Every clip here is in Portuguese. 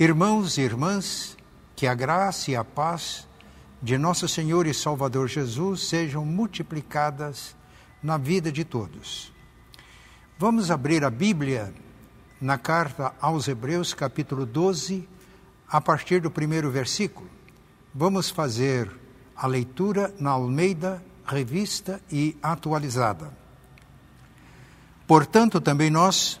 Irmãos e irmãs, que a graça e a paz de nosso Senhor e Salvador Jesus sejam multiplicadas na vida de todos. Vamos abrir a Bíblia na carta aos Hebreus, capítulo 12, a partir do primeiro versículo. Vamos fazer a leitura na Almeida, revista e atualizada. Portanto, também nós,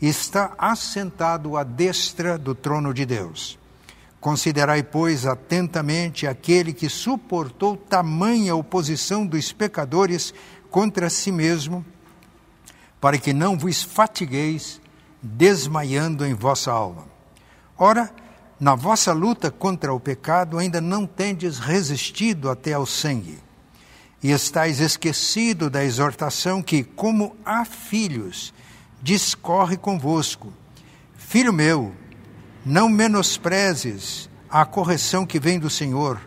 está assentado à destra do trono de Deus. Considerai, pois, atentamente aquele que suportou tamanha oposição dos pecadores contra si mesmo, para que não vos fatigueis desmaiando em vossa alma. Ora, na vossa luta contra o pecado ainda não tendes resistido até ao sangue e estáis esquecido da exortação que, como há filhos, discorre convosco. Filho meu, não menosprezes a correção que vem do Senhor,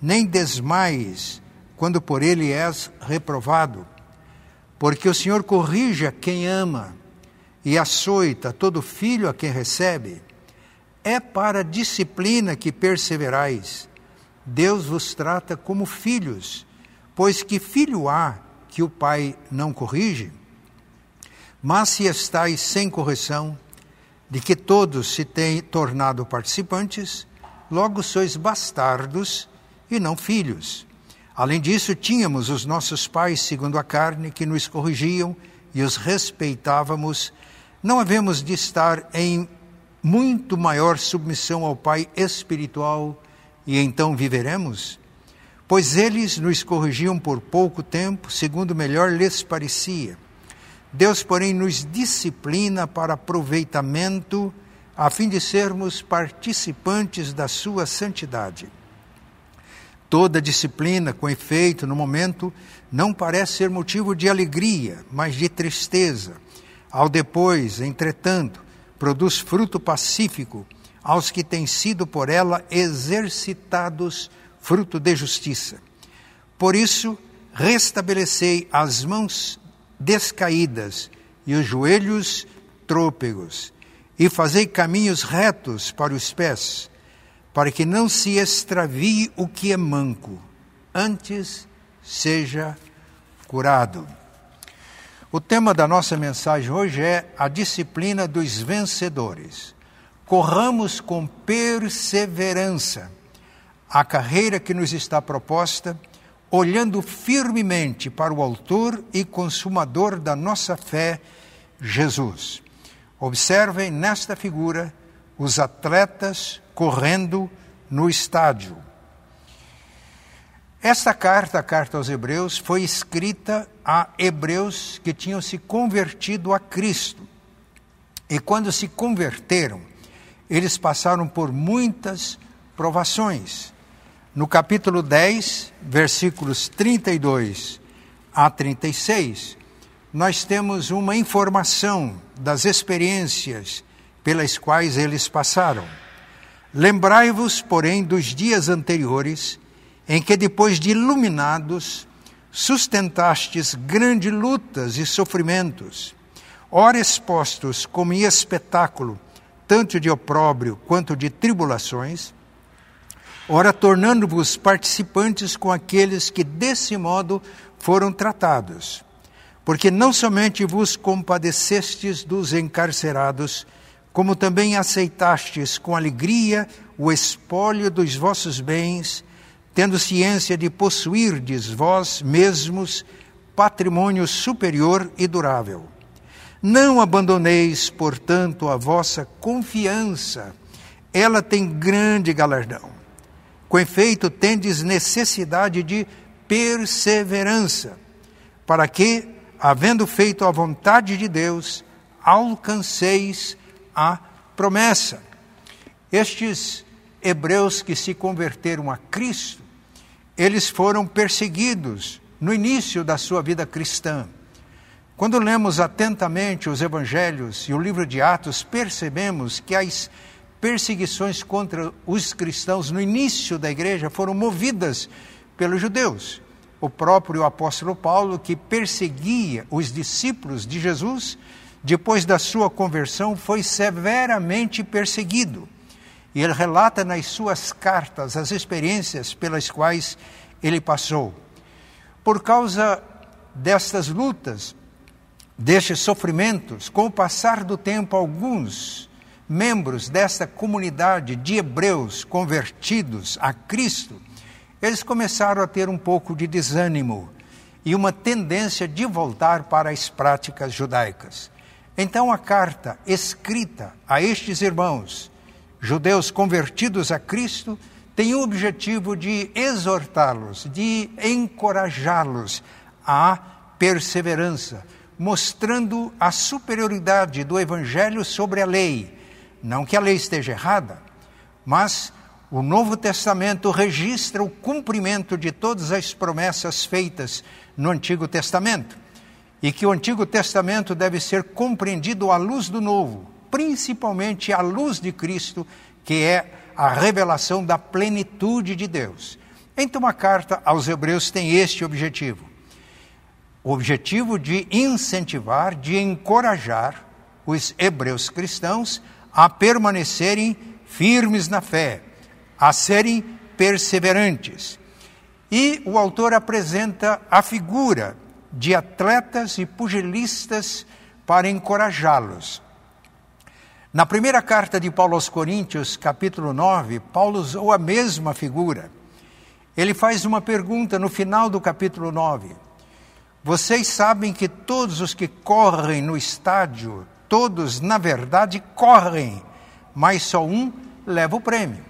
nem desmaies quando por ele és reprovado, porque o Senhor corrige a quem ama e açoita todo filho a quem recebe. É para a disciplina que perseverais. Deus vos trata como filhos. Pois que filho há que o pai não corrige? Mas se estáis sem correção, de que todos se têm tornado participantes, logo sois bastardos e não filhos. Além disso, tínhamos os nossos pais, segundo a carne, que nos corrigiam e os respeitávamos. Não havemos de estar em muito maior submissão ao Pai espiritual e então viveremos? pois eles nos corrigiam por pouco tempo, segundo melhor lhes parecia. Deus, porém, nos disciplina para aproveitamento, a fim de sermos participantes da sua santidade. Toda disciplina, com efeito, no momento, não parece ser motivo de alegria, mas de tristeza. Ao depois, entretanto, produz fruto pacífico aos que têm sido por ela exercitados fruto de justiça. Por isso, restabelecei as mãos descaídas e os joelhos trôpegos, e fazei caminhos retos para os pés, para que não se extravie o que é manco, antes seja curado. O tema da nossa mensagem hoje é a disciplina dos vencedores. Corramos com perseverança a carreira que nos está proposta, olhando firmemente para o Autor e Consumador da nossa fé, Jesus. Observem nesta figura os atletas correndo no estádio. Esta carta, a carta aos Hebreus, foi escrita a hebreus que tinham se convertido a Cristo. E quando se converteram, eles passaram por muitas provações. No capítulo 10, versículos 32 a 36, nós temos uma informação das experiências pelas quais eles passaram. Lembrai-vos, porém, dos dias anteriores, em que, depois de iluminados, sustentastes grandes lutas e sofrimentos, ora expostos como em espetáculo, tanto de opróbrio quanto de tribulações, ora tornando-vos participantes com aqueles que desse modo foram tratados. Porque não somente vos compadecestes dos encarcerados, como também aceitastes com alegria o espólio dos vossos bens, tendo ciência de possuirdes vós mesmos patrimônio superior e durável. Não abandoneis, portanto, a vossa confiança, ela tem grande galardão. Com efeito, tendes necessidade de perseverança, para que, havendo feito a vontade de Deus, alcanceis a promessa. Estes hebreus que se converteram a Cristo, eles foram perseguidos no início da sua vida cristã. Quando lemos atentamente os evangelhos e o livro de Atos, percebemos que as perseguições contra os cristãos no início da igreja foram movidas pelos judeus. O próprio apóstolo Paulo, que perseguia os discípulos de Jesus, depois da sua conversão, foi severamente perseguido. E ele relata nas suas cartas as experiências pelas quais ele passou. Por causa destas lutas, destes sofrimentos, com o passar do tempo, alguns membros desta comunidade de hebreus convertidos a Cristo, eles começaram a ter um pouco de desânimo e uma tendência de voltar para as práticas judaicas. Então, a carta escrita a estes irmãos, judeus convertidos a Cristo, tem o objetivo de exortá-los, de encorajá-los à perseverança, mostrando a superioridade do Evangelho sobre a lei. Não que a lei esteja errada, mas o Novo Testamento registra o cumprimento de todas as promessas feitas no Antigo Testamento e que o Antigo Testamento deve ser compreendido à luz do Novo, principalmente à luz de Cristo, que é a revelação da plenitude de Deus. Então, a carta aos Hebreus tem este objetivo: o objetivo de incentivar, de encorajar os hebreus cristãos a permanecerem firmes na fé, a serem perseverantes. E o autor apresenta a figura de atletas e pugilistas para encorajá-los. Na primeira carta de Paulo aos Coríntios, capítulo 9, Paulo usou a mesma figura. Ele faz uma pergunta no final do capítulo 9. Vocês sabem que todos os que correm no estádio, todos, na verdade, correm, mas só um leva o prêmio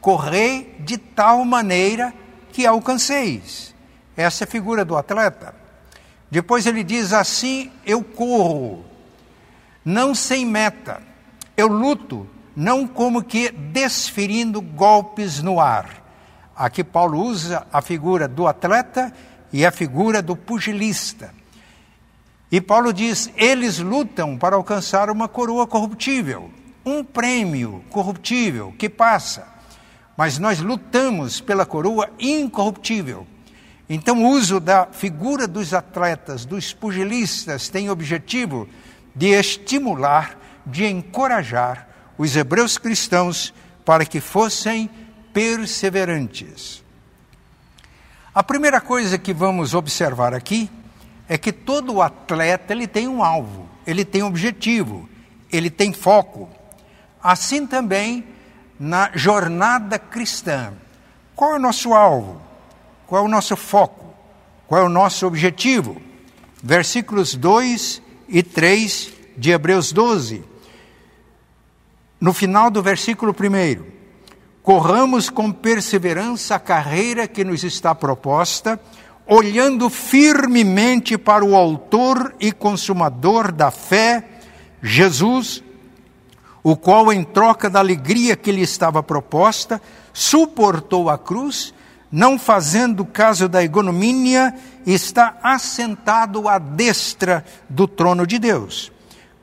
correi de tal maneira que alcanceis. Essa é a figura do atleta. Depois ele diz assim: eu corro, não sem meta, eu luto, não como que desferindo golpes no ar. Aqui Paulo usa a figura do atleta e a figura do pugilista. E Paulo diz: eles lutam para alcançar uma coroa corruptível, um prêmio corruptível que passa mas nós lutamos pela coroa incorruptível. Então, o uso da figura dos atletas, dos pugilistas, tem o objetivo de estimular, de encorajar os hebreus cristãos para que fossem perseverantes. A primeira coisa que vamos observar aqui é que todo atleta ele tem um alvo, ele tem um objetivo, ele tem foco. Assim também na jornada cristã. Qual é o nosso alvo? Qual é o nosso foco? Qual é o nosso objetivo? Versículos 2 e 3 de Hebreus 12. No final do versículo 1, corramos com perseverança a carreira que nos está proposta, olhando firmemente para o Autor e Consumador da fé, Jesus, o qual, em troca da alegria que lhe estava proposta, suportou a cruz, não fazendo caso da ignomínia, está assentado à destra do trono de Deus.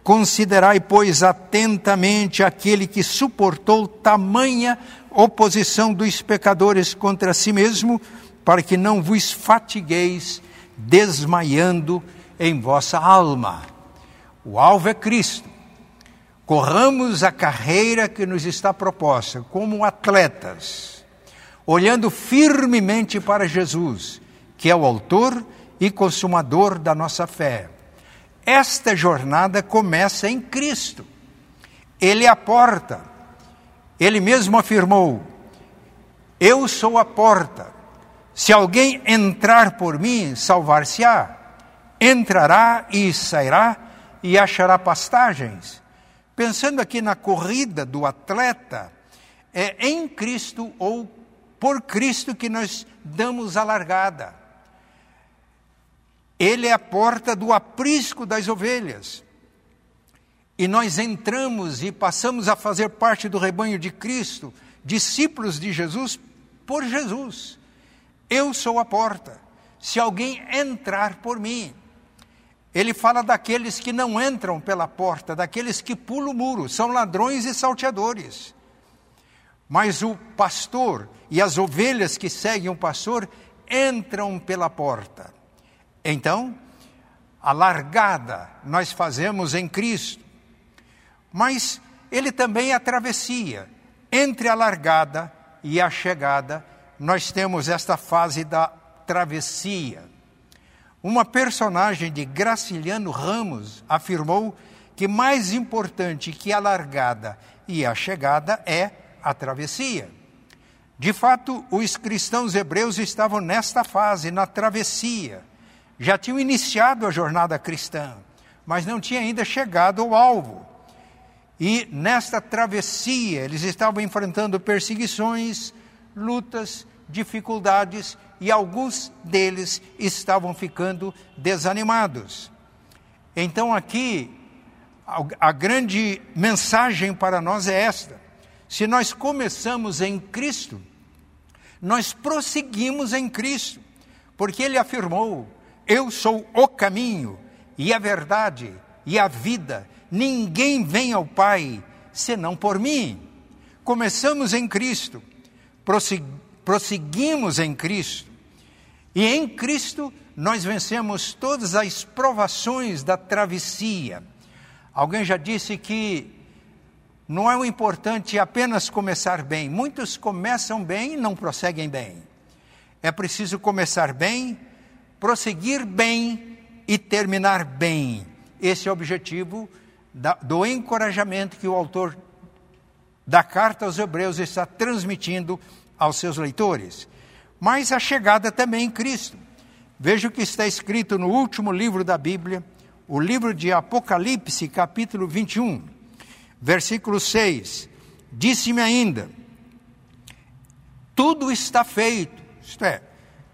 Considerai, pois, atentamente aquele que suportou tamanha oposição dos pecadores contra si mesmo, para que não vos fatigueis desmaiando em vossa alma. O alvo é Cristo Corramos a carreira que nos está proposta como atletas, olhando firmemente para Jesus, que é o autor e consumador da nossa fé. Esta jornada começa em Cristo. Ele é a porta. Ele mesmo afirmou: Eu sou a porta. Se alguém entrar por mim, salvar-se-á. Entrará e sairá e achará pastagens. Pensando aqui na corrida do atleta, é em Cristo ou por Cristo que nós damos a largada. Ele é a porta do aprisco das ovelhas. e nós entramos e passamos a fazer parte do rebanho de Cristo, discípulos de Jesus, por Jesus. Eu sou a porta. Se alguém entrar por mim, ele fala daqueles que não entram pela porta, daqueles que pulam o muro, são ladrões e salteadores. Mas o pastor e as ovelhas que seguem o pastor entram pela porta. Então, a largada nós fazemos em Cristo. Mas ele também é a travessia. Entre a largada e a chegada, nós temos esta fase da travessia. Uma personagem de Graciliano Ramos afirmou que mais importante que a largada e a chegada é a travessia. De fato, os cristãos hebreus estavam nesta fase, na travessia. Já tinham iniciado a jornada cristã, mas não tinham ainda chegado ao alvo. E nesta travessia, eles estavam enfrentando perseguições, lutas, dificuldades e alguns deles estavam ficando desanimados. Então, aqui, a grande mensagem para nós é esta: se nós começamos em Cristo, nós prosseguimos em Cristo, porque Ele afirmou: Eu sou o caminho e a verdade e a vida, ninguém vem ao Pai senão por mim. Começamos em Cristo, prosseguimos em Cristo, e em Cristo nós vencemos todas as provações da travessia. Alguém já disse que não é o importante apenas começar bem. Muitos começam bem e não prosseguem bem. É preciso começar bem, prosseguir bem e terminar bem. Esse é o objetivo da, do encorajamento que o autor da carta aos Hebreus está transmitindo aos seus leitores. Mas a chegada também em Cristo. Veja o que está escrito no último livro da Bíblia, o livro de Apocalipse, capítulo 21 Versículo 6: Disse-me ainda: Tudo está feito. Isto é,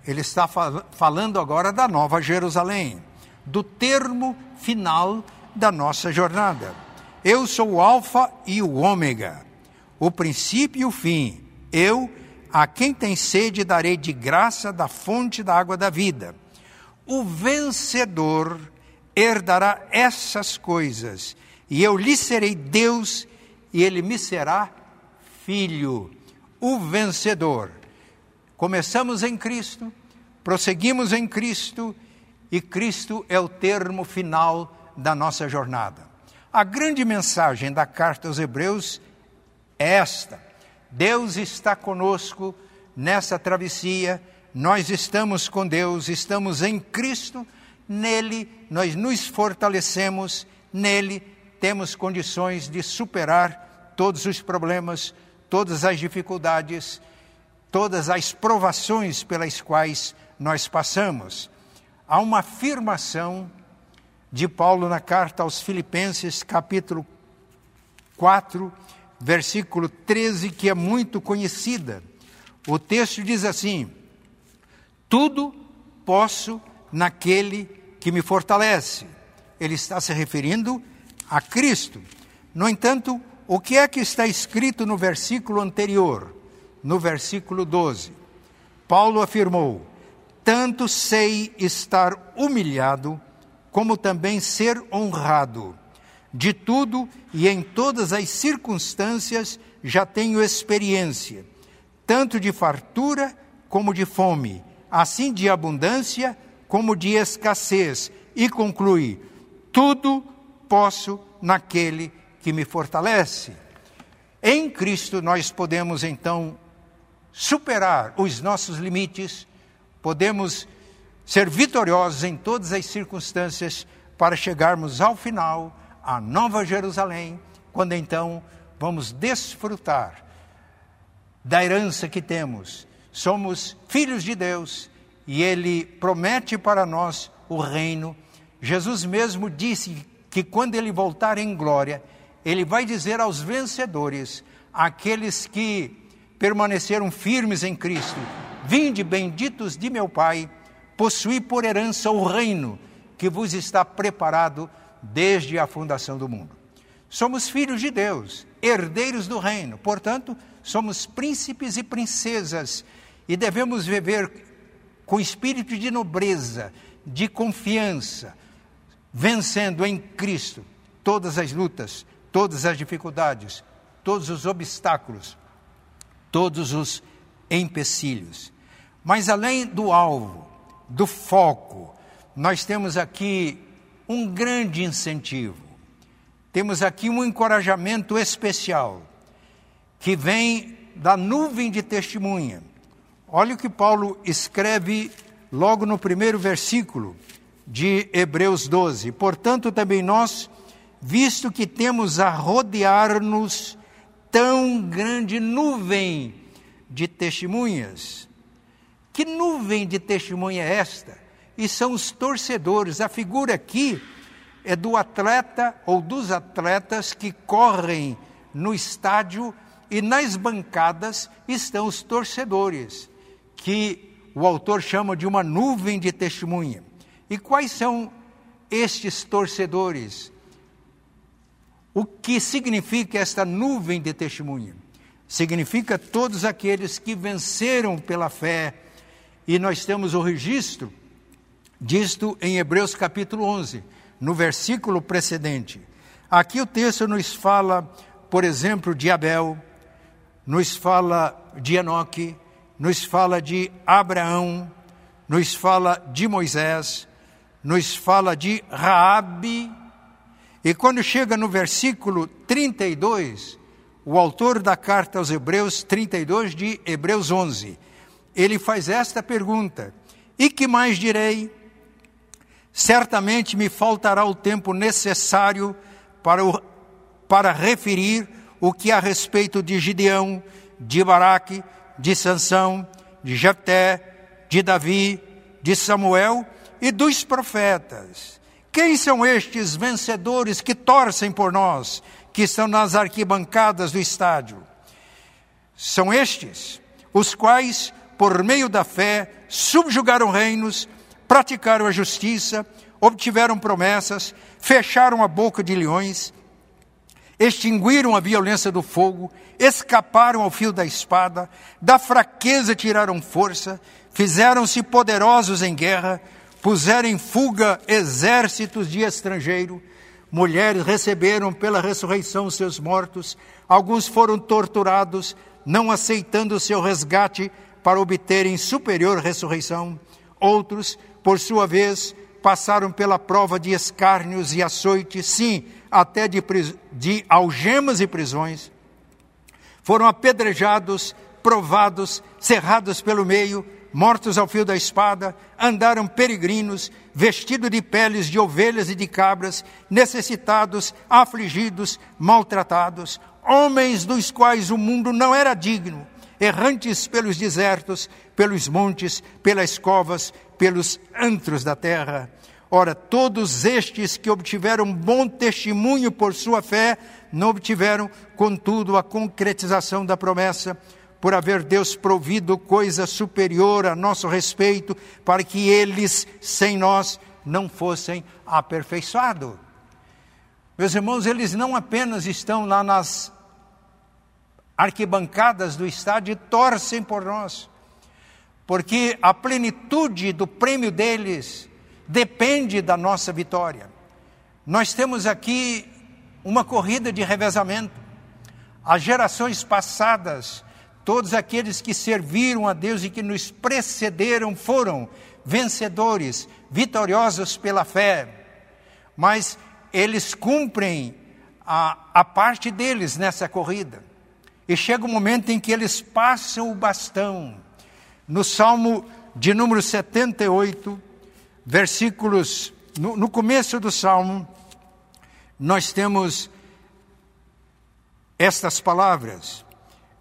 ele está fal falando agora da Nova Jerusalém, do termo final da nossa jornada. Eu sou o Alfa e o Ômega, o princípio e o fim. Eu, a quem tem sede, darei de graça da fonte da água da vida. O vencedor herdará essas coisas e eu lhe serei Deus, e ele me será filho, o vencedor. Começamos em Cristo, prosseguimos em Cristo, e Cristo é o termo final da nossa jornada. A grande mensagem da carta aos Hebreus é esta: Deus está conosco nessa travessia, nós estamos com Deus, estamos em Cristo, nele nós nos fortalecemos, nele temos condições de superar todos os problemas, todas as dificuldades, todas as provações pelas quais nós passamos. Há uma afirmação de Paulo na carta aos Filipenses, capítulo 4, versículo 13, que é muito conhecida. O texto diz assim: Tudo posso naquele que me fortalece. Ele está se referindo a Cristo. No entanto, o que é que está escrito no versículo anterior, no versículo 12? Paulo afirmou: Tanto sei estar humilhado, como também ser honrado. De tudo e em todas as circunstâncias já tenho experiência, tanto de fartura como de fome, assim de abundância como de escassez. E conclui: tudo posso naquele que me fortalece. Em Cristo nós podemos então superar os nossos limites, podemos ser vitoriosos em todas as circunstâncias para chegarmos ao final, à Nova Jerusalém, quando então vamos desfrutar da herança que temos. Somos filhos de Deus e Ele promete para nós o reino. Jesus mesmo disse que quando ele voltar em glória, ele vai dizer aos vencedores, aqueles que permaneceram firmes em Cristo: Vinde, benditos de meu Pai, possuí por herança o reino que vos está preparado desde a fundação do mundo. somos filhos de Deus, herdeiros do reino, portanto, somos príncipes e princesas e devemos viver com espírito de nobreza, de confiança, vencendo em Cristo todas as lutas, todas as dificuldades, todos os obstáculos, todos os empecilhos. Mas além do alvo, do foco, nós temos aqui um grande incentivo. Temos aqui um encorajamento especial que vem da nuvem de testemunha. Olha o que Paulo escreve logo no primeiro versículo de Hebreus 12. Portanto, também nós, visto que temos a rodear-nos tão grande nuvem de testemunhas. Que nuvem de testemunha é esta? E são os torcedores. A figura aqui é do atleta ou dos atletas que correm no estádio e nas bancadas estão os torcedores, que o autor chama de uma nuvem de testemunha. E quais são estes torcedores? O que significa esta nuvem de testemunha? Significa todos aqueles que venceram pela fé. E nós temos o registro disto em Hebreus capítulo 11, no versículo precedente. Aqui o texto nos fala, por exemplo, de Abel, nos fala de Enoque, nos fala de Abraão, nos fala de Moisés, nos fala de Raabe, e quando chega no versículo 32, o autor da carta aos Hebreus 32 de Hebreus 11, ele faz esta pergunta: E que mais direi? Certamente me faltará o tempo necessário para, o, para referir o que a respeito de Gideão, de Baraque, de Sansão, de Jefté, de Davi, de Samuel e dos profetas. Quem são estes vencedores que torcem por nós, que estão nas arquibancadas do estádio? São estes, os quais, por meio da fé, subjugaram reinos, praticaram a justiça, obtiveram promessas, fecharam a boca de leões, extinguiram a violência do fogo, escaparam ao fio da espada, da fraqueza tiraram força, fizeram-se poderosos em guerra, puseram em fuga exércitos de estrangeiro, mulheres receberam pela ressurreição seus mortos, alguns foram torturados, não aceitando seu resgate para obterem superior ressurreição, outros por sua vez, passaram pela prova de escárnios e açoites, sim, até de, de algemas e prisões. Foram apedrejados, provados, cerrados pelo meio, mortos ao fio da espada, andaram peregrinos, vestidos de peles de ovelhas e de cabras, necessitados, afligidos, maltratados, homens dos quais o mundo não era digno, errantes pelos desertos, pelos montes, pelas covas, pelos antros da terra. Ora, todos estes que obtiveram bom testemunho por sua fé, não obtiveram, contudo, a concretização da promessa, por haver Deus provido coisa superior a nosso respeito, para que eles, sem nós, não fossem aperfeiçoados. Meus irmãos, eles não apenas estão lá nas arquibancadas do estádio torcem por nós, porque a plenitude do prêmio deles depende da nossa vitória. Nós temos aqui uma corrida de revezamento. As gerações passadas, todos aqueles que serviram a Deus e que nos precederam foram vencedores, vitoriosos pela fé, mas eles cumprem a, a parte deles nessa corrida. E chega o momento em que eles passam o bastão no Salmo de número 78, versículos, no, no começo do Salmo, nós temos estas palavras.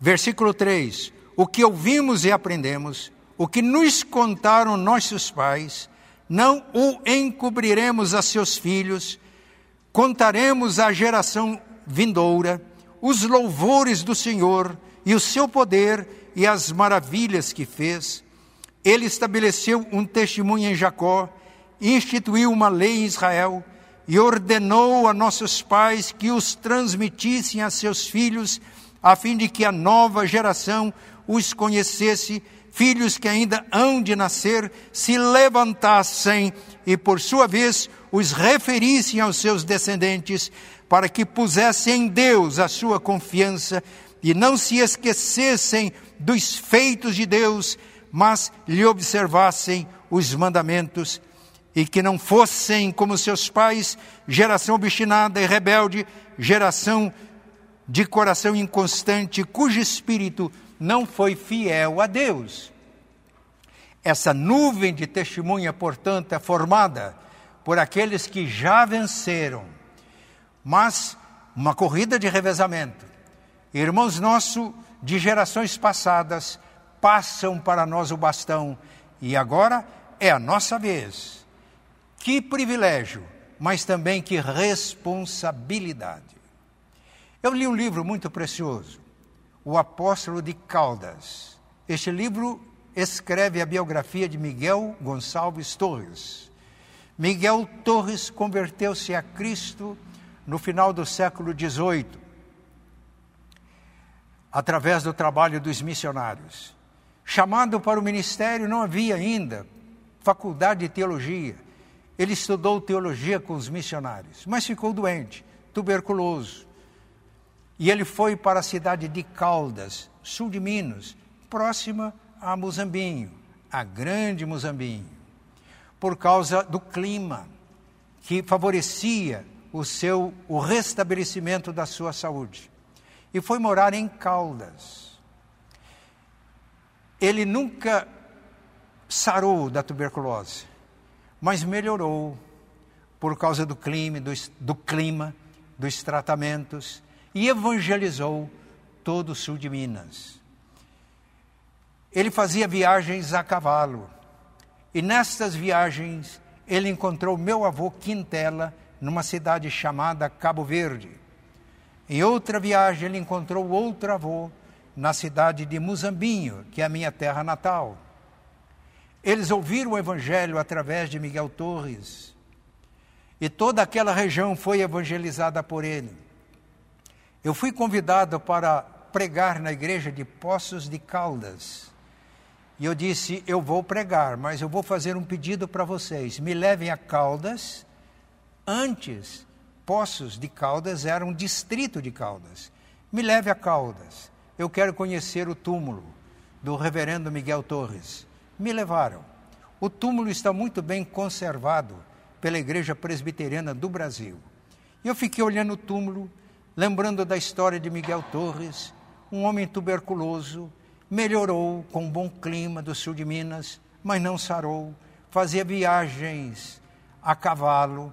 Versículo 3: O que ouvimos e aprendemos, o que nos contaram nossos pais, não o encobriremos a seus filhos, contaremos à geração vindoura os louvores do Senhor e o seu poder e as maravilhas que fez. Ele estabeleceu um testemunho em Jacó, instituiu uma lei em Israel, e ordenou a nossos pais que os transmitissem a seus filhos, a fim de que a nova geração os conhecesse, filhos que ainda hão de nascer, se levantassem e, por sua vez, os referissem aos seus descendentes, para que pusessem em Deus a sua confiança e não se esquecessem dos feitos de Deus, mas lhe observassem os mandamentos e que não fossem como seus pais, geração obstinada e rebelde, geração de coração inconstante, cujo espírito não foi fiel a Deus. Essa nuvem de testemunha, portanto, é formada por aqueles que já venceram, mas uma corrida de revezamento. Irmãos nossos de gerações passadas passam para nós o bastão e agora é a nossa vez. Que privilégio, mas também que responsabilidade. Eu li um livro muito precioso, O Apóstolo de Caldas. Este livro escreve a biografia de Miguel Gonçalves Torres. Miguel Torres converteu-se a Cristo no final do século XVIII, através do trabalho dos missionários. Chamado para o ministério, não havia ainda faculdade de teologia. Ele estudou teologia com os missionários, mas ficou doente, tuberculoso. E ele foi para a cidade de Caldas, sul de Minas, próxima a Muzambinho, a grande Muzambinho, por causa do clima que favorecia o seu o restabelecimento da sua saúde. E foi morar em Caldas. Ele nunca sarou da tuberculose mas melhorou por causa do clima, do clima, dos tratamentos e evangelizou todo o sul de Minas. Ele fazia viagens a cavalo e nestas viagens ele encontrou meu avô Quintela numa cidade chamada Cabo Verde. Em outra viagem ele encontrou outro avô na cidade de Muzambinho, que é a minha terra natal. Eles ouviram o Evangelho através de Miguel Torres. E toda aquela região foi evangelizada por ele. Eu fui convidado para pregar na igreja de Poços de Caldas. E eu disse: Eu vou pregar, mas eu vou fazer um pedido para vocês. Me levem a Caldas. Antes, Poços de Caldas era um distrito de Caldas. Me leve a Caldas. Eu quero conhecer o túmulo do reverendo Miguel Torres me levaram. O túmulo está muito bem conservado pela Igreja Presbiteriana do Brasil. Eu fiquei olhando o túmulo, lembrando da história de Miguel Torres, um homem tuberculoso, melhorou com um bom clima do sul de Minas, mas não sarou, fazia viagens a cavalo.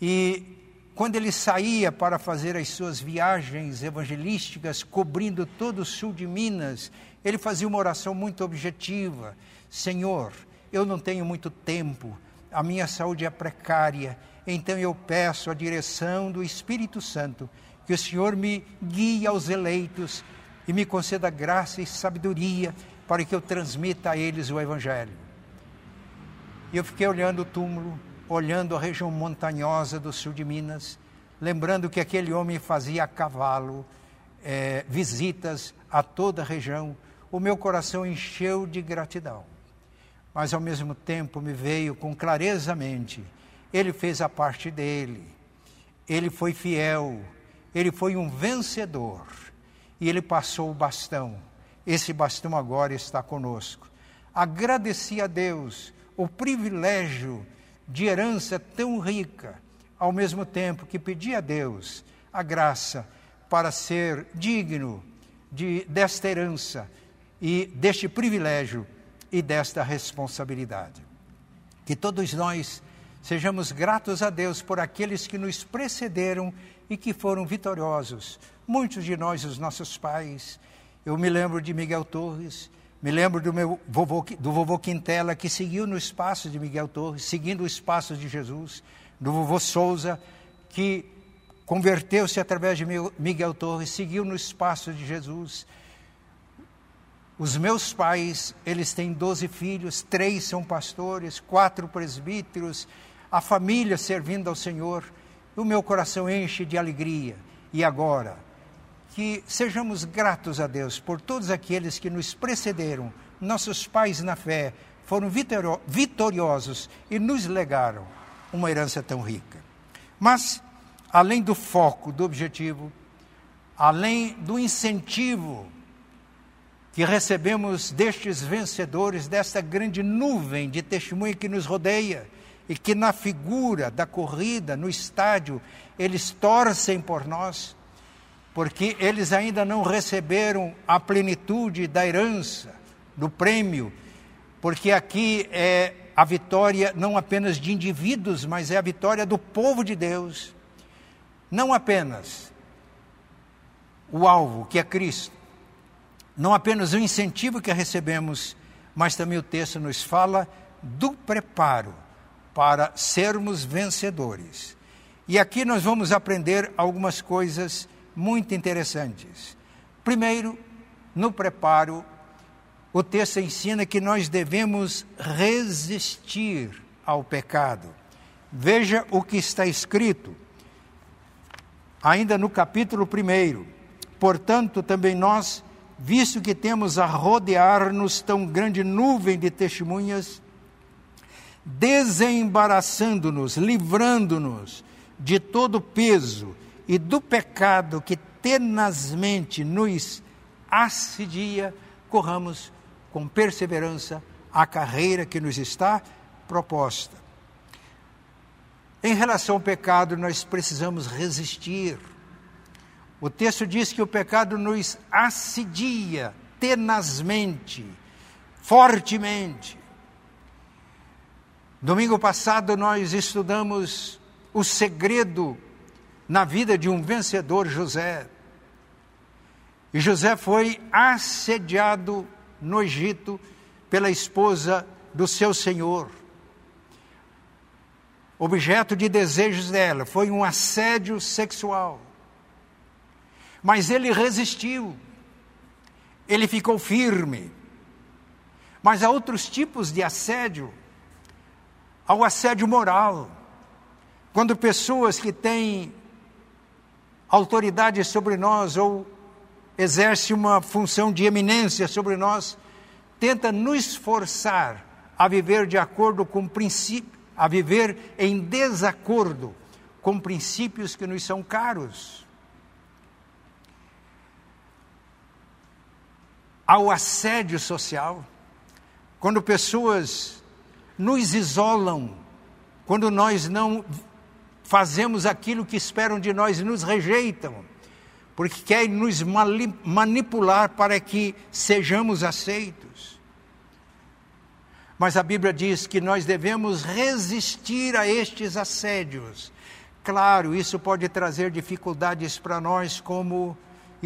E quando ele saía para fazer as suas viagens evangelísticas, cobrindo todo o sul de Minas, ele fazia uma oração muito objetiva: Senhor, eu não tenho muito tempo, a minha saúde é precária, então eu peço a direção do Espírito Santo, que o Senhor me guie aos eleitos e me conceda graça e sabedoria para que eu transmita a eles o Evangelho. E eu fiquei olhando o túmulo, olhando a região montanhosa do sul de Minas, lembrando que aquele homem fazia a cavalo é, visitas a toda a região, o meu coração encheu de gratidão mas ao mesmo tempo me veio com clareza mente. Ele fez a parte dele, ele foi fiel, ele foi um vencedor e ele passou o bastão. Esse bastão agora está conosco. Agradeci a Deus o privilégio de herança tão rica, ao mesmo tempo que pedi a Deus a graça para ser digno de, desta herança e deste privilégio e desta responsabilidade. Que todos nós sejamos gratos a Deus por aqueles que nos precederam e que foram vitoriosos. Muitos de nós, os nossos pais, eu me lembro de Miguel Torres, me lembro do meu vovô, do vovô Quintela, que seguiu no espaço de Miguel Torres, seguindo o espaço de Jesus, do vovô Souza, que converteu-se através de Miguel Torres, seguiu no espaço de Jesus. Os meus pais, eles têm doze filhos, três são pastores, quatro presbíteros, a família servindo ao Senhor. O meu coração enche de alegria. E agora, que sejamos gratos a Deus por todos aqueles que nos precederam, nossos pais na fé, foram vitoriosos e nos legaram uma herança tão rica. Mas, além do foco, do objetivo, além do incentivo que recebemos destes vencedores, desta grande nuvem de testemunho que nos rodeia e que na figura da corrida, no estádio, eles torcem por nós, porque eles ainda não receberam a plenitude da herança, do prêmio, porque aqui é a vitória não apenas de indivíduos, mas é a vitória do povo de Deus. Não apenas o alvo, que é Cristo, não apenas o incentivo que recebemos, mas também o texto nos fala do preparo para sermos vencedores. E aqui nós vamos aprender algumas coisas muito interessantes. Primeiro, no preparo, o texto ensina que nós devemos resistir ao pecado. Veja o que está escrito, ainda no capítulo 1. Portanto, também nós visto que temos a rodear-nos tão grande nuvem de testemunhas, desembaraçando-nos, livrando-nos de todo peso e do pecado que tenazmente nos assedia, corramos com perseverança a carreira que nos está proposta. Em relação ao pecado, nós precisamos resistir o texto diz que o pecado nos assedia tenazmente, fortemente. Domingo passado nós estudamos o segredo na vida de um vencedor, José. E José foi assediado no Egito pela esposa do seu senhor. Objeto de desejos dela, foi um assédio sexual. Mas ele resistiu, ele ficou firme. Mas há outros tipos de assédio. Há o assédio moral, quando pessoas que têm autoridade sobre nós ou exercem uma função de eminência sobre nós, tenta nos forçar a viver de acordo com princípios, a viver em desacordo com princípios que nos são caros. ao assédio social, quando pessoas nos isolam, quando nós não fazemos aquilo que esperam de nós e nos rejeitam, porque querem nos manipular para que sejamos aceitos. Mas a Bíblia diz que nós devemos resistir a estes assédios. Claro, isso pode trazer dificuldades para nós, como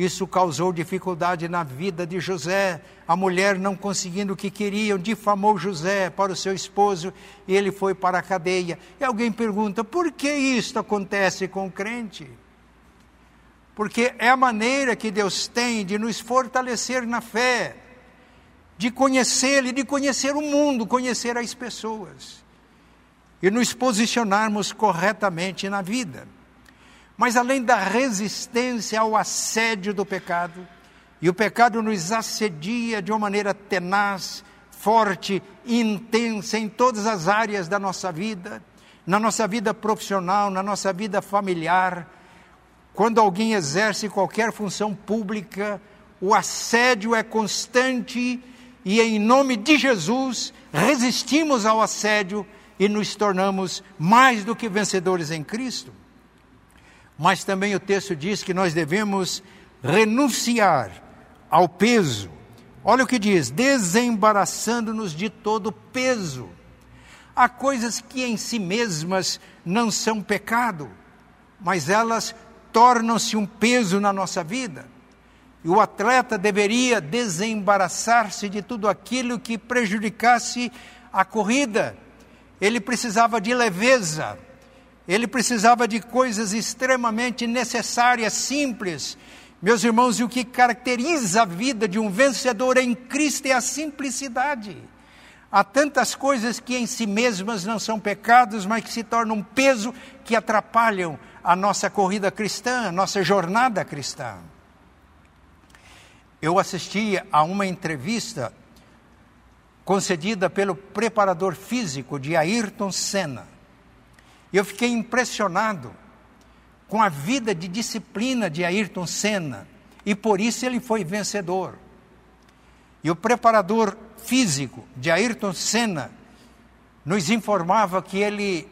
isso causou dificuldade na vida de José. A mulher, não conseguindo o que queriam, difamou José para o seu esposo e ele foi para a cadeia. E alguém pergunta: por que isso acontece com o crente? Porque é a maneira que Deus tem de nos fortalecer na fé, de conhecê-lo, de conhecer o mundo, conhecer as pessoas e nos posicionarmos corretamente na vida. Mas além da resistência ao assédio do pecado, e o pecado nos assedia de uma maneira tenaz, forte, intensa em todas as áreas da nossa vida, na nossa vida profissional, na nossa vida familiar. Quando alguém exerce qualquer função pública, o assédio é constante e, em nome de Jesus, resistimos ao assédio e nos tornamos mais do que vencedores em Cristo mas também o texto diz que nós devemos renunciar ao peso. Olha o que diz: desembaraçando-nos de todo peso. Há coisas que em si mesmas não são pecado, mas elas tornam-se um peso na nossa vida. E o atleta deveria desembaraçar-se de tudo aquilo que prejudicasse a corrida. Ele precisava de leveza, ele precisava de coisas extremamente necessárias, simples. Meus irmãos, e o que caracteriza a vida de um vencedor em Cristo é a simplicidade. Há tantas coisas que em si mesmas não são pecados, mas que se tornam um peso que atrapalham a nossa corrida cristã, a nossa jornada cristã. Eu assisti a uma entrevista concedida pelo preparador físico de Ayrton Senna. Eu fiquei impressionado com a vida de disciplina de Ayrton Senna, e por isso ele foi vencedor. E o preparador físico de Ayrton Senna nos informava que ele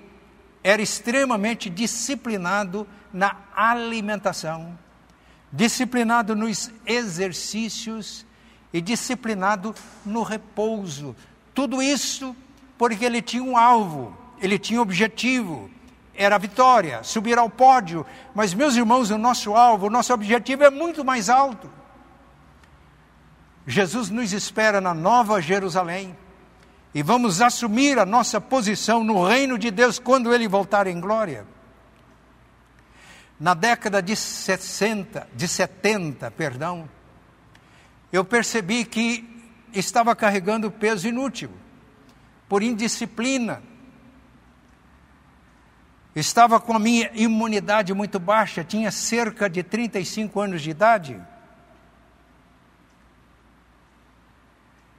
era extremamente disciplinado na alimentação, disciplinado nos exercícios e disciplinado no repouso. Tudo isso porque ele tinha um alvo, ele tinha objetivo, era a vitória, subir ao pódio. Mas, meus irmãos, o nosso alvo, o nosso objetivo é muito mais alto. Jesus nos espera na Nova Jerusalém e vamos assumir a nossa posição no reino de Deus quando ele voltar em glória. Na década de 60, de 70, perdão, eu percebi que estava carregando peso inútil, por indisciplina. Estava com a minha imunidade muito baixa, tinha cerca de 35 anos de idade.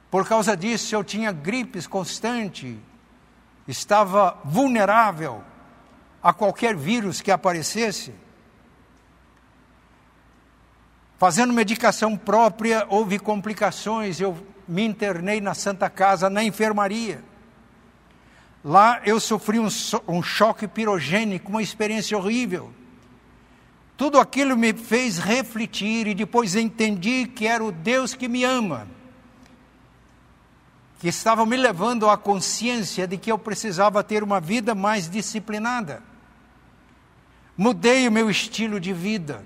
Por causa disso, eu tinha gripes constante, estava vulnerável a qualquer vírus que aparecesse. Fazendo medicação própria, houve complicações, eu me internei na Santa Casa, na enfermaria. Lá eu sofri um, um choque pirogênico, uma experiência horrível. Tudo aquilo me fez refletir e depois entendi que era o Deus que me ama que estavam me levando à consciência de que eu precisava ter uma vida mais disciplinada. Mudei o meu estilo de vida,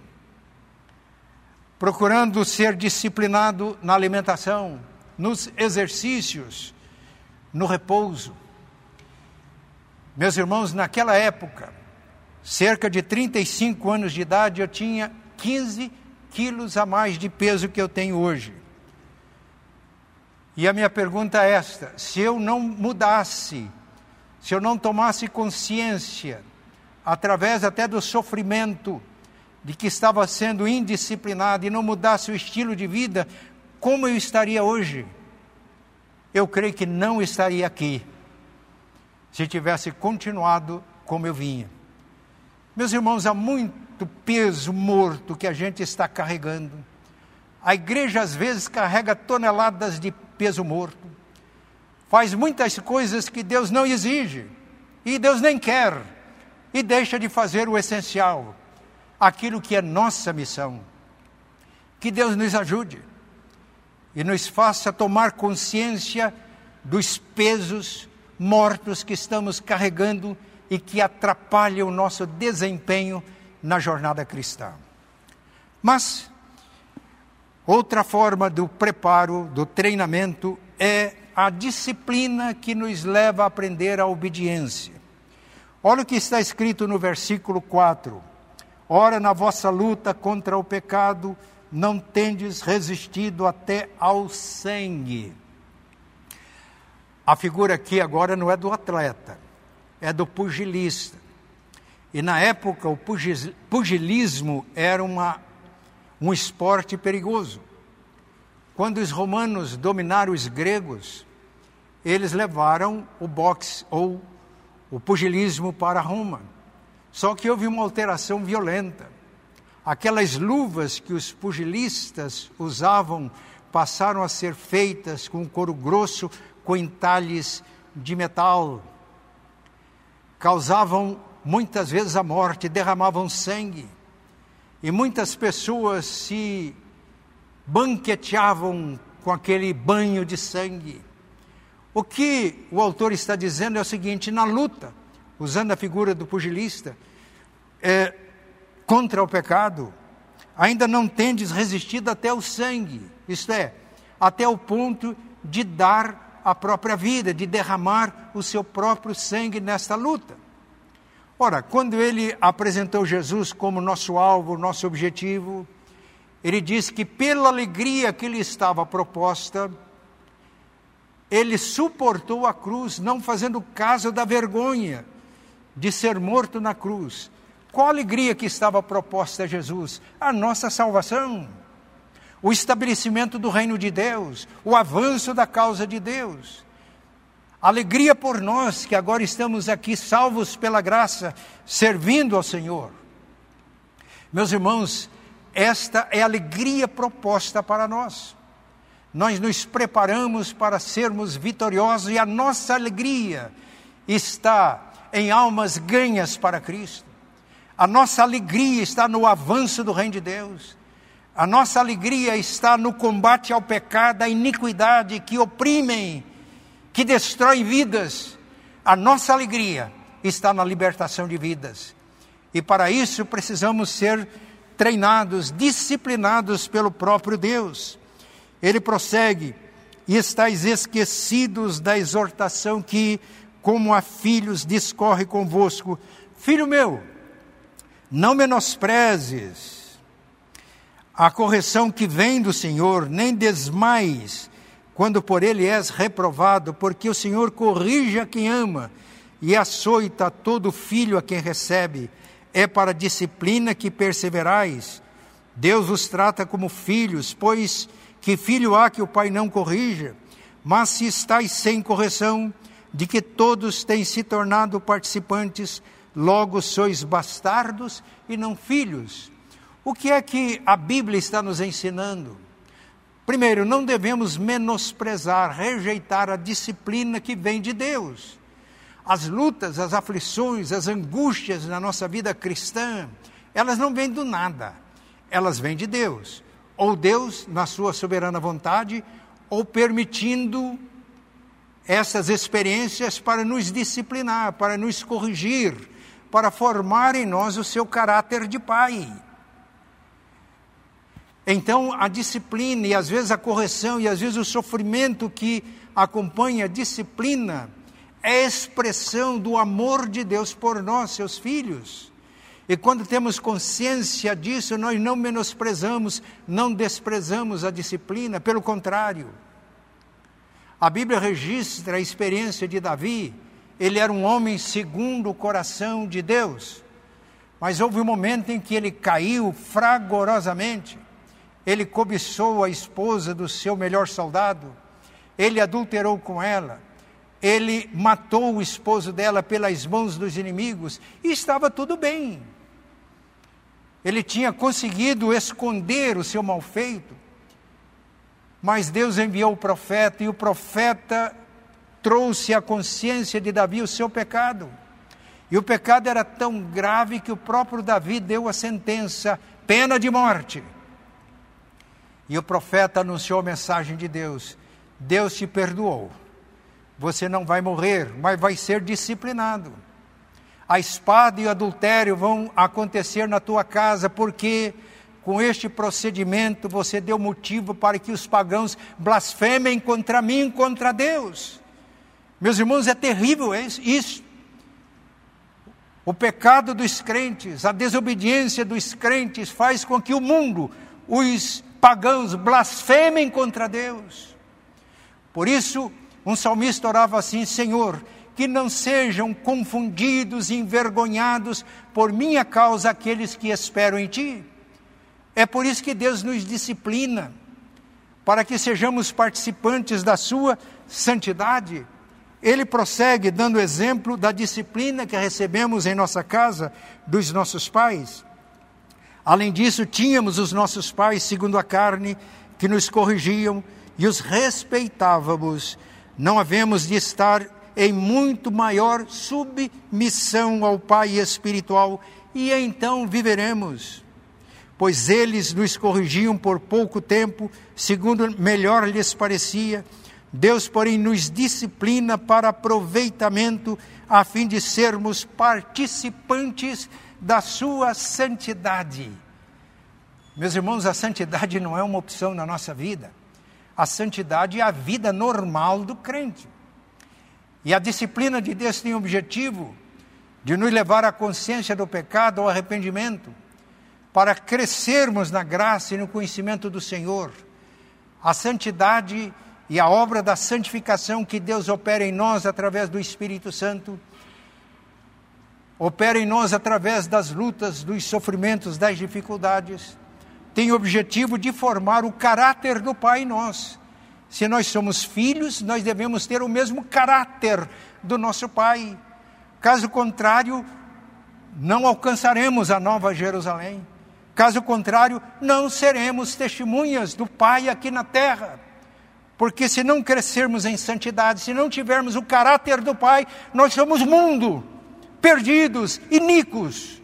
procurando ser disciplinado na alimentação, nos exercícios, no repouso. Meus irmãos, naquela época, cerca de 35 anos de idade, eu tinha 15 quilos a mais de peso que eu tenho hoje. E a minha pergunta é esta: se eu não mudasse, se eu não tomasse consciência, através até do sofrimento, de que estava sendo indisciplinado e não mudasse o estilo de vida, como eu estaria hoje? Eu creio que não estaria aqui, se tivesse continuado como eu vinha. Meus irmãos, há muito peso morto que a gente está carregando. A igreja às vezes carrega toneladas de peso morto. Faz muitas coisas que Deus não exige e Deus nem quer e deixa de fazer o essencial, aquilo que é nossa missão. Que Deus nos ajude e nos faça tomar consciência dos pesos mortos que estamos carregando e que atrapalham o nosso desempenho na jornada cristã. Mas Outra forma do preparo, do treinamento, é a disciplina que nos leva a aprender a obediência. Olha o que está escrito no versículo 4. Ora, na vossa luta contra o pecado, não tendes resistido até ao sangue. A figura aqui agora não é do atleta, é do pugilista. E na época o pugilismo era uma um esporte perigoso. Quando os romanos dominaram os gregos, eles levaram o boxe ou o pugilismo para Roma. Só que houve uma alteração violenta. Aquelas luvas que os pugilistas usavam passaram a ser feitas com couro grosso, com entalhes de metal. Causavam muitas vezes a morte, derramavam sangue. E muitas pessoas se banqueteavam com aquele banho de sangue. O que o autor está dizendo é o seguinte: na luta, usando a figura do pugilista, é, contra o pecado, ainda não tendes resistido até o sangue, isto é, até o ponto de dar a própria vida, de derramar o seu próprio sangue nesta luta. Ora, quando ele apresentou Jesus como nosso alvo, nosso objetivo, ele disse que pela alegria que lhe estava proposta, ele suportou a cruz, não fazendo caso da vergonha de ser morto na cruz. Qual alegria que estava proposta a Jesus? A nossa salvação, o estabelecimento do reino de Deus, o avanço da causa de Deus. Alegria por nós que agora estamos aqui salvos pela graça, servindo ao Senhor. Meus irmãos, esta é a alegria proposta para nós nós nos preparamos para sermos vitoriosos e a nossa alegria está em almas ganhas para Cristo. A nossa alegria está no avanço do reino de Deus. A nossa alegria está no combate ao pecado, à iniquidade que oprimem, que destroem vidas. A nossa alegria está na libertação de vidas. E para isso precisamos ser treinados, disciplinados pelo próprio Deus. Ele prossegue: E estáis esquecidos da exortação que, como a filhos, discorre convosco. Filho meu, não menosprezes a correção que vem do Senhor, nem desmais quando por ele és reprovado, porque o Senhor corrige a quem ama e açoita todo filho a quem recebe. É para disciplina que perseverais. Deus os trata como filhos, pois que filho há que o pai não corrija? Mas se estáis sem correção, de que todos têm se tornado participantes, logo sois bastardos e não filhos. O que é que a Bíblia está nos ensinando? Primeiro, não devemos menosprezar, rejeitar a disciplina que vem de Deus. As lutas, as aflições, as angústias na nossa vida cristã, elas não vêm do nada, elas vêm de Deus ou Deus, na sua soberana vontade, ou permitindo essas experiências para nos disciplinar, para nos corrigir, para formar em nós o seu caráter de pai. Então, a disciplina e às vezes a correção e às vezes o sofrimento que acompanha a disciplina é expressão do amor de Deus por nós, seus filhos. E quando temos consciência disso, nós não menosprezamos, não desprezamos a disciplina, pelo contrário. A Bíblia registra a experiência de Davi, ele era um homem segundo o coração de Deus, mas houve um momento em que ele caiu fragorosamente. Ele cobiçou a esposa do seu melhor soldado, ele adulterou com ela, ele matou o esposo dela pelas mãos dos inimigos e estava tudo bem. Ele tinha conseguido esconder o seu mal feito, mas Deus enviou o profeta e o profeta trouxe à consciência de Davi o seu pecado. E o pecado era tão grave que o próprio Davi deu a sentença, pena de morte. E o profeta anunciou a mensagem de Deus: Deus te perdoou. Você não vai morrer, mas vai ser disciplinado a espada e o adultério vão acontecer na tua casa, porque com este procedimento você deu motivo para que os pagãos blasfemem contra mim, contra Deus. Meus irmãos, é terrível isso. O pecado dos crentes, a desobediência dos crentes faz com que o mundo, os pagãos, blasfemem contra Deus. Por isso, um salmista orava assim: Senhor, que não sejam confundidos e envergonhados por minha causa aqueles que esperam em Ti. É por isso que Deus nos disciplina, para que sejamos participantes da Sua santidade. Ele prossegue dando exemplo da disciplina que recebemos em nossa casa dos nossos pais. Além disso, tínhamos os nossos pais, segundo a carne, que nos corrigiam e os respeitávamos. Não havemos de estar em muito maior submissão ao Pai espiritual, e então viveremos. Pois eles nos corrigiam por pouco tempo, segundo melhor lhes parecia. Deus, porém, nos disciplina para aproveitamento, a fim de sermos participantes da sua santidade. Meus irmãos, a santidade não é uma opção na nossa vida. A santidade é a vida normal do crente. E a disciplina de Deus tem o objetivo de nos levar à consciência do pecado, ao arrependimento, para crescermos na graça e no conhecimento do Senhor. A santidade e a obra da santificação que Deus opera em nós através do Espírito Santo, opera em nós através das lutas, dos sofrimentos, das dificuldades, tem o objetivo de formar o caráter do Pai em nós. Se nós somos filhos, nós devemos ter o mesmo caráter do nosso Pai. Caso contrário, não alcançaremos a nova Jerusalém. Caso contrário, não seremos testemunhas do Pai aqui na terra. Porque se não crescermos em santidade, se não tivermos o caráter do Pai, nós somos mundo, perdidos, iníquos.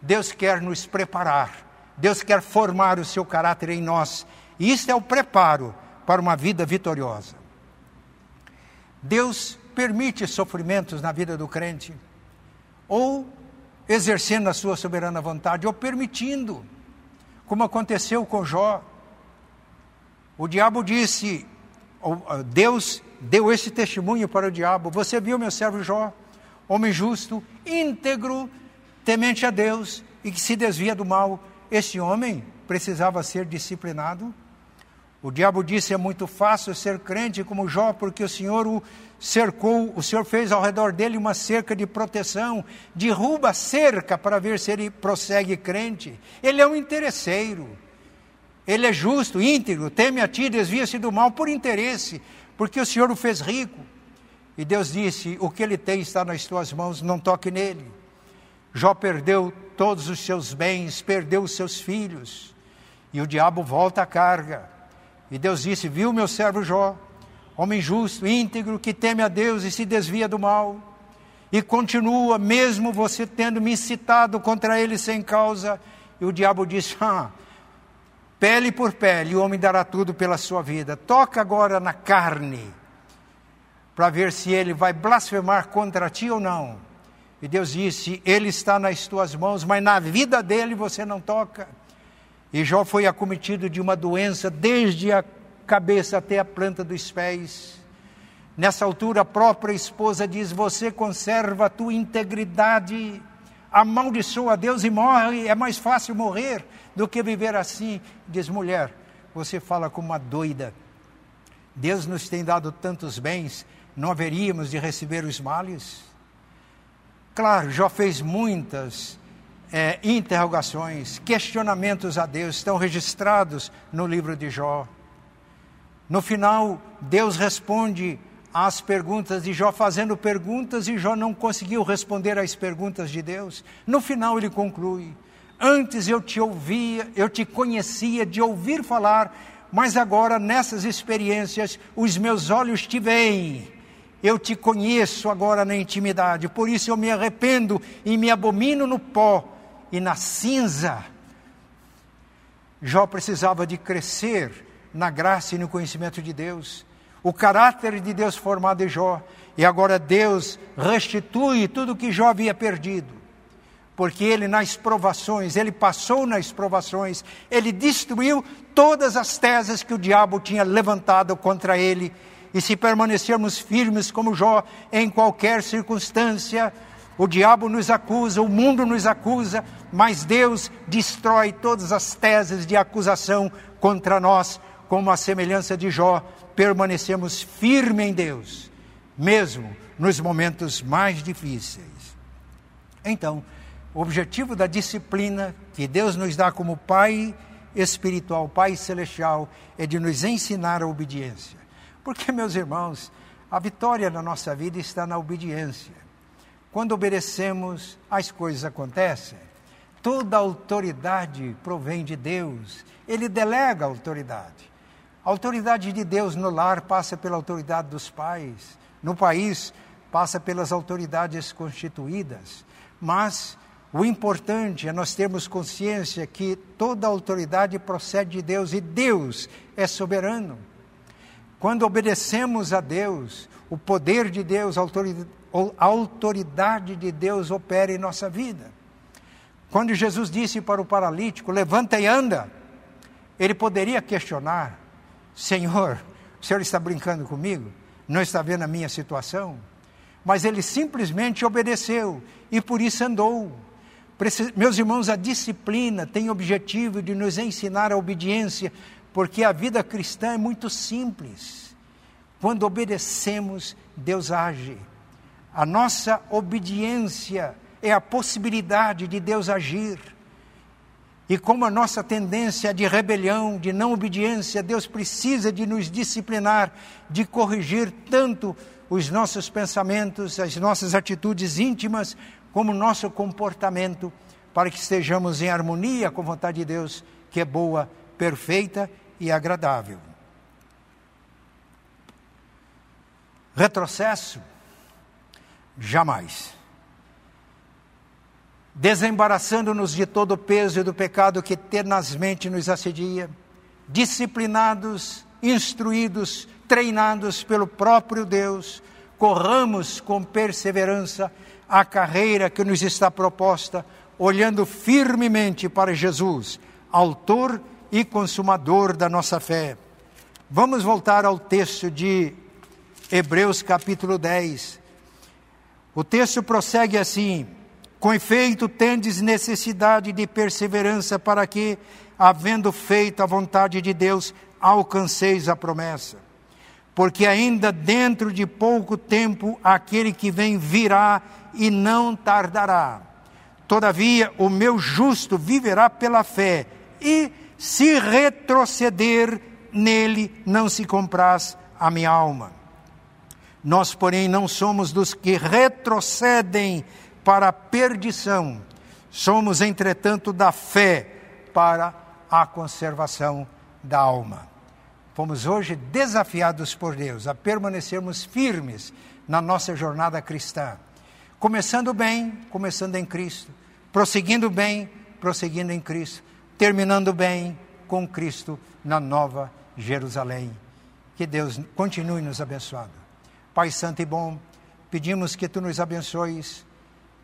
Deus quer nos preparar, Deus quer formar o seu caráter em nós. E isso é o preparo para uma vida vitoriosa. Deus permite sofrimentos na vida do crente, ou exercendo a sua soberana vontade, ou permitindo, como aconteceu com Jó. O diabo disse, ah, Deus deu esse testemunho para o diabo: Você viu meu servo Jó, homem justo, íntegro, temente a Deus e que se desvia do mal. Esse homem precisava ser disciplinado. O diabo disse: É muito fácil ser crente como Jó, porque o Senhor o cercou, o Senhor fez ao redor dele uma cerca de proteção, derruba a cerca para ver se ele prossegue crente. Ele é um interesseiro. Ele é justo, íntegro, teme a ti, desvia-se do mal por interesse, porque o Senhor o fez rico. E Deus disse: O que ele tem está nas tuas mãos, não toque nele. Jó perdeu todos os seus bens, perdeu os seus filhos, e o diabo volta à carga. E Deus disse: Viu meu servo Jó, homem justo, íntegro, que teme a Deus e se desvia do mal, e continua, mesmo você tendo me incitado contra ele sem causa. E o diabo disse: Ah, pele por pele, o homem dará tudo pela sua vida. Toca agora na carne, para ver se ele vai blasfemar contra ti ou não. E Deus disse: Ele está nas tuas mãos, mas na vida dele você não toca. E Jó foi acometido de uma doença desde a cabeça até a planta dos pés. Nessa altura, a própria esposa diz: Você conserva a tua integridade, amaldiçoa a Deus e morre. É mais fácil morrer do que viver assim. Diz mulher, você fala como uma doida. Deus nos tem dado tantos bens, não haveríamos de receber os males? Claro, Jó fez muitas é, interrogações, questionamentos a Deus, estão registrados no livro de Jó. No final, Deus responde às perguntas de Jó, fazendo perguntas, e Jó não conseguiu responder às perguntas de Deus. No final, ele conclui: Antes eu te ouvia, eu te conhecia de ouvir falar, mas agora nessas experiências os meus olhos te veem. Eu te conheço agora na intimidade, por isso eu me arrependo e me abomino no pó e na cinza. Jó precisava de crescer na graça e no conhecimento de Deus. O caráter de Deus formado em Jó, e agora Deus restitui tudo o que Jó havia perdido porque ele nas provações, ele passou nas provações, ele destruiu todas as teses que o diabo tinha levantado contra ele. E se permanecermos firmes como Jó em qualquer circunstância, o diabo nos acusa, o mundo nos acusa, mas Deus destrói todas as teses de acusação contra nós, como a semelhança de Jó, permanecemos firmes em Deus, mesmo nos momentos mais difíceis. Então, o objetivo da disciplina que Deus nos dá como Pai espiritual, Pai celestial, é de nos ensinar a obediência. Porque, meus irmãos, a vitória na nossa vida está na obediência. Quando obedecemos, as coisas acontecem. Toda autoridade provém de Deus, Ele delega a autoridade. A autoridade de Deus no lar passa pela autoridade dos pais, no país passa pelas autoridades constituídas, mas o importante é nós termos consciência que toda autoridade procede de Deus e Deus é soberano. Quando obedecemos a Deus, o poder de Deus, a autoridade de Deus opera em nossa vida. Quando Jesus disse para o paralítico: Levanta e anda, ele poderia questionar: Senhor, o senhor está brincando comigo? Não está vendo a minha situação? Mas ele simplesmente obedeceu e por isso andou. Meus irmãos, a disciplina tem o objetivo de nos ensinar a obediência porque a vida cristã é muito simples. Quando obedecemos, Deus age. A nossa obediência é a possibilidade de Deus agir. E como a nossa tendência de rebelião, de não obediência, Deus precisa de nos disciplinar, de corrigir tanto os nossos pensamentos, as nossas atitudes íntimas, como o nosso comportamento, para que estejamos em harmonia com a vontade de Deus, que é boa, perfeita e agradável. Retrocesso? Jamais desembaraçando-nos de todo o peso e do pecado que tenazmente nos assedia, disciplinados, instruídos, treinados pelo próprio Deus, corramos com perseverança a carreira que nos está proposta, olhando firmemente para Jesus, autor e consumador da nossa fé. Vamos voltar ao texto de Hebreus capítulo 10. O texto prossegue assim: com efeito, tendes necessidade de perseverança para que, havendo feito a vontade de Deus, alcanceis a promessa. Porque ainda dentro de pouco tempo aquele que vem virá e não tardará. Todavia, o meu justo viverá pela fé, e se retroceder nele, não se compraz a minha alma. Nós, porém, não somos dos que retrocedem para a perdição, somos, entretanto, da fé para a conservação da alma. Fomos hoje desafiados por Deus a permanecermos firmes na nossa jornada cristã, começando bem, começando em Cristo, prosseguindo bem, prosseguindo em Cristo, terminando bem com Cristo na nova Jerusalém. Que Deus continue nos abençoando. Pai Santo e bom, pedimos que tu nos abençoes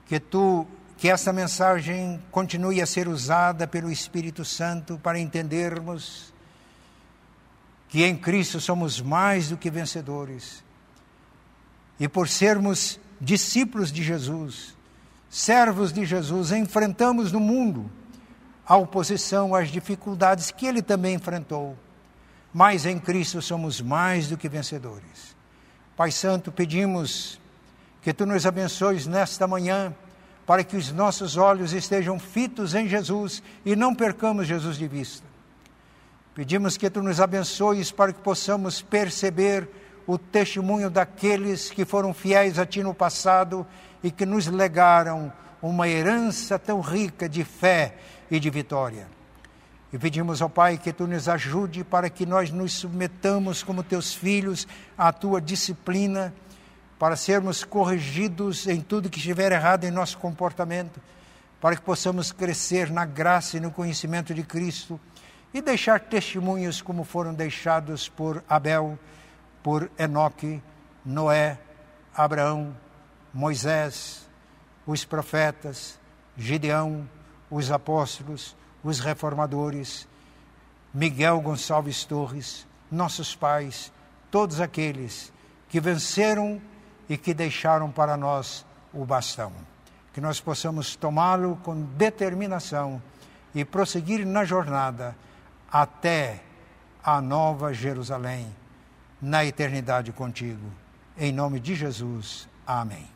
que tu que essa mensagem continue a ser usada pelo Espírito Santo para entendermos que em Cristo somos mais do que vencedores. E por sermos discípulos de Jesus, servos de Jesus, enfrentamos no mundo a oposição, as dificuldades que ele também enfrentou. Mas em Cristo somos mais do que vencedores. Pai Santo, pedimos que tu nos abençoes nesta manhã, para que os nossos olhos estejam fitos em Jesus e não percamos Jesus de vista. Pedimos que tu nos abençoes para que possamos perceber o testemunho daqueles que foram fiéis a ti no passado e que nos legaram uma herança tão rica de fé e de vitória. E pedimos ao Pai que tu nos ajude para que nós nos submetamos como teus filhos à tua disciplina para sermos corrigidos em tudo que estiver errado em nosso comportamento, para que possamos crescer na graça e no conhecimento de Cristo e deixar testemunhos como foram deixados por Abel, por Enoque, Noé, Abraão, Moisés, os profetas, Gideão, os apóstolos, os reformadores, Miguel Gonçalves Torres, nossos pais, todos aqueles que venceram e que deixaram para nós o bastão. Que nós possamos tomá-lo com determinação e prosseguir na jornada até a nova Jerusalém, na eternidade contigo. Em nome de Jesus. Amém.